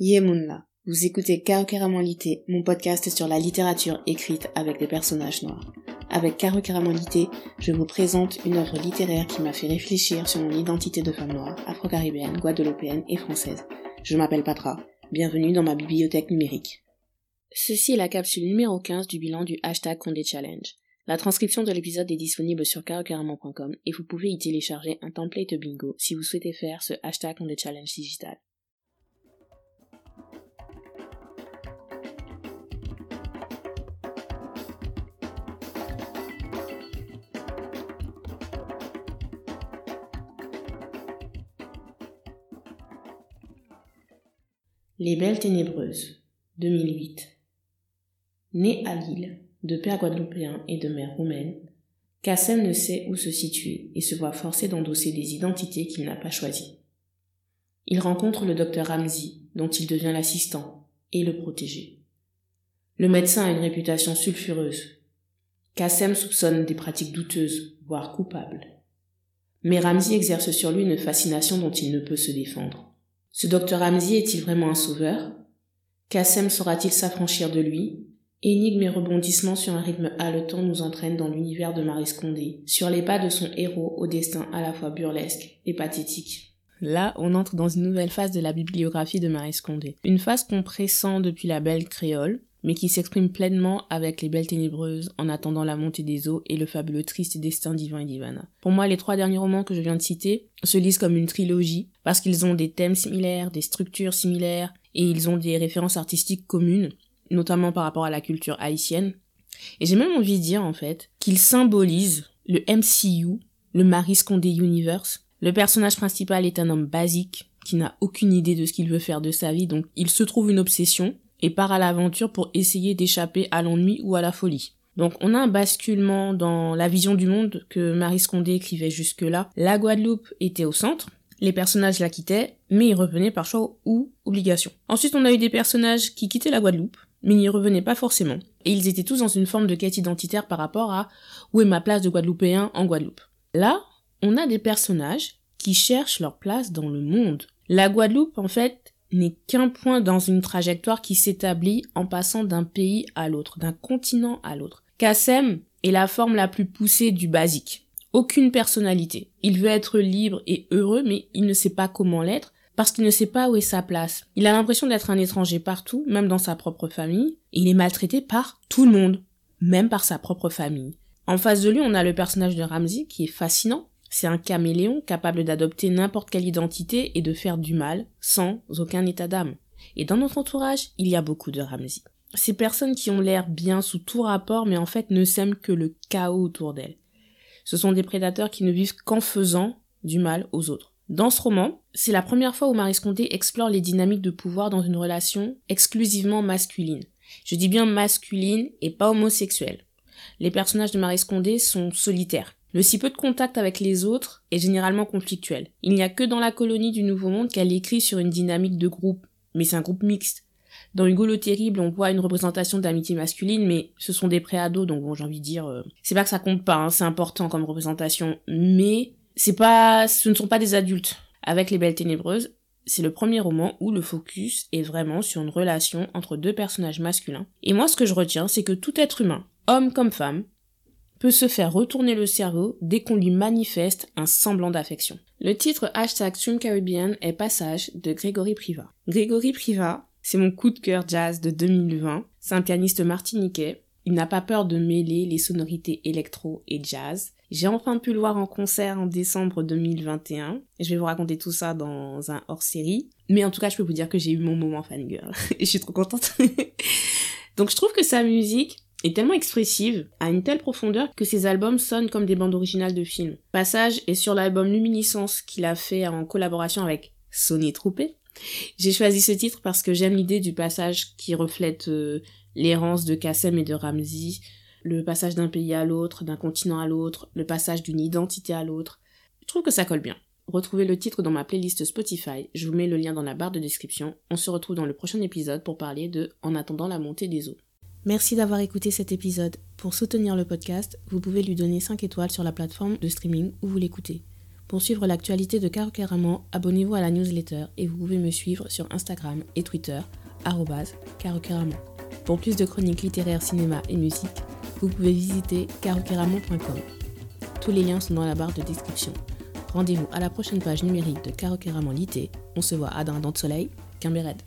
Yemunla. Vous écoutez Lité, mon podcast sur la littérature écrite avec des personnages noirs. Avec Lité, je vous présente une œuvre littéraire qui m'a fait réfléchir sur mon identité de femme noire, afro-caribéenne, guadeloupéenne et française. Je m'appelle Patra. Bienvenue dans ma bibliothèque numérique. Ceci est la capsule numéro 15 du bilan du hashtag Condé Challenge. La transcription de l'épisode est disponible sur carocaramon.com et vous pouvez y télécharger un template bingo si vous souhaitez faire ce hashtag Condé Challenge digital. Les Belles Ténébreuses, 2008. Né à Lille, de père guadeloupéen et de mère roumaine, Kassem ne sait où se situer et se voit forcé d'endosser des identités qu'il n'a pas choisies. Il rencontre le docteur Ramzi, dont il devient l'assistant et le protégé. Le médecin a une réputation sulfureuse. Kassem soupçonne des pratiques douteuses, voire coupables. Mais Ramzi exerce sur lui une fascination dont il ne peut se défendre. Ce docteur Ramsey est-il vraiment un sauveur? Kassem saura-t-il s'affranchir de lui? Énigmes et rebondissements sur un rythme haletant nous entraînent dans l'univers de Marie Scondé, sur les pas de son héros au destin à la fois burlesque et pathétique. Là, on entre dans une nouvelle phase de la bibliographie de Marie Scondé. Une phase qu'on pressent depuis la belle créole, mais qui s'exprime pleinement avec les belles ténébreuses en attendant la montée des eaux et le fabuleux triste destin d'Ivan et d'Ivana. Pour moi, les trois derniers romans que je viens de citer se lisent comme une trilogie parce qu'ils ont des thèmes similaires, des structures similaires et ils ont des références artistiques communes, notamment par rapport à la culture haïtienne. Et j'ai même envie de dire en fait qu'ils symbolisent le MCU, le Marie Scondé Universe. Le personnage principal est un homme basique qui n'a aucune idée de ce qu'il veut faire de sa vie, donc il se trouve une obsession et part à l'aventure pour essayer d'échapper à l'ennui ou à la folie. Donc on a un basculement dans la vision du monde que Marie Scondé écrivait jusque-là. La Guadeloupe était au centre, les personnages la quittaient, mais ils revenaient par choix ou obligation. Ensuite on a eu des personnages qui quittaient la Guadeloupe, mais n'y revenaient pas forcément. Et ils étaient tous dans une forme de quête identitaire par rapport à où est ma place de Guadeloupéen en Guadeloupe? Là, on a des personnages qui cherchent leur place dans le monde. La Guadeloupe, en fait, n'est qu'un point dans une trajectoire qui s'établit en passant d'un pays à l'autre, d'un continent à l'autre. Kassem est la forme la plus poussée du basique. Aucune personnalité. Il veut être libre et heureux, mais il ne sait pas comment l'être parce qu'il ne sait pas où est sa place. Il a l'impression d'être un étranger partout, même dans sa propre famille, il est maltraité par tout le monde, même par sa propre famille. En face de lui, on a le personnage de Ramsey qui est fascinant, c'est un caméléon capable d'adopter n'importe quelle identité et de faire du mal sans aucun état d'âme. Et dans notre entourage, il y a beaucoup de Ramsey. Ces personnes qui ont l'air bien sous tout rapport mais en fait ne sèment que le chaos autour d'elles. Ce sont des prédateurs qui ne vivent qu'en faisant du mal aux autres. Dans ce roman, c'est la première fois où Marie Scondé explore les dynamiques de pouvoir dans une relation exclusivement masculine. Je dis bien masculine et pas homosexuelle. Les personnages de Marie Scondé sont solitaires. Le si peu de contact avec les autres est généralement conflictuel. Il n'y a que dans la colonie du Nouveau Monde qu'elle écrit sur une dynamique de groupe, mais c'est un groupe mixte. Dans Hugo le Terrible, on voit une représentation d'amitié masculine, mais ce sont des préados, donc bon, j'ai envie de dire, euh, c'est pas que ça compte pas, hein, c'est important comme représentation, mais c'est pas, ce ne sont pas des adultes. Avec Les Belles Ténébreuses, c'est le premier roman où le focus est vraiment sur une relation entre deux personnages masculins. Et moi, ce que je retiens, c'est que tout être humain, homme comme femme, peut se faire retourner le cerveau dès qu'on lui manifeste un semblant d'affection. Le titre hashtag Stream Caribbean est Passage de Grégory Priva. Grégory Priva, c'est mon coup de cœur jazz de 2020. C'est un pianiste martiniquais. Il n'a pas peur de mêler les sonorités électro et jazz. J'ai enfin pu le voir en concert en décembre 2021. Je vais vous raconter tout ça dans un hors-série. Mais en tout cas, je peux vous dire que j'ai eu mon moment fangirl. et je suis trop contente. Donc je trouve que sa musique, est tellement expressive, à une telle profondeur que ses albums sonnent comme des bandes originales de films. Passage est sur l'album Luminiscence qu'il a fait en collaboration avec Sony Troupé. J'ai choisi ce titre parce que j'aime l'idée du passage qui reflète euh, l'errance de Kassem et de Ramzi, le passage d'un pays à l'autre, d'un continent à l'autre, le passage d'une identité à l'autre. Je trouve que ça colle bien. Retrouvez le titre dans ma playlist Spotify, je vous mets le lien dans la barre de description. On se retrouve dans le prochain épisode pour parler de En attendant la montée des eaux. Merci d'avoir écouté cet épisode. Pour soutenir le podcast, vous pouvez lui donner 5 étoiles sur la plateforme de streaming où vous l'écoutez. Pour suivre l'actualité de Caroqueraman, abonnez-vous à la newsletter et vous pouvez me suivre sur Instagram et Twitter, caroqueraman. Pour plus de chroniques littéraires, cinéma et musique, vous pouvez visiter caroqueraman.com. Tous les liens sont dans la barre de description. Rendez-vous à la prochaine page numérique de Caroqueraman Lité. On se voit à Dindon de Soleil, Red.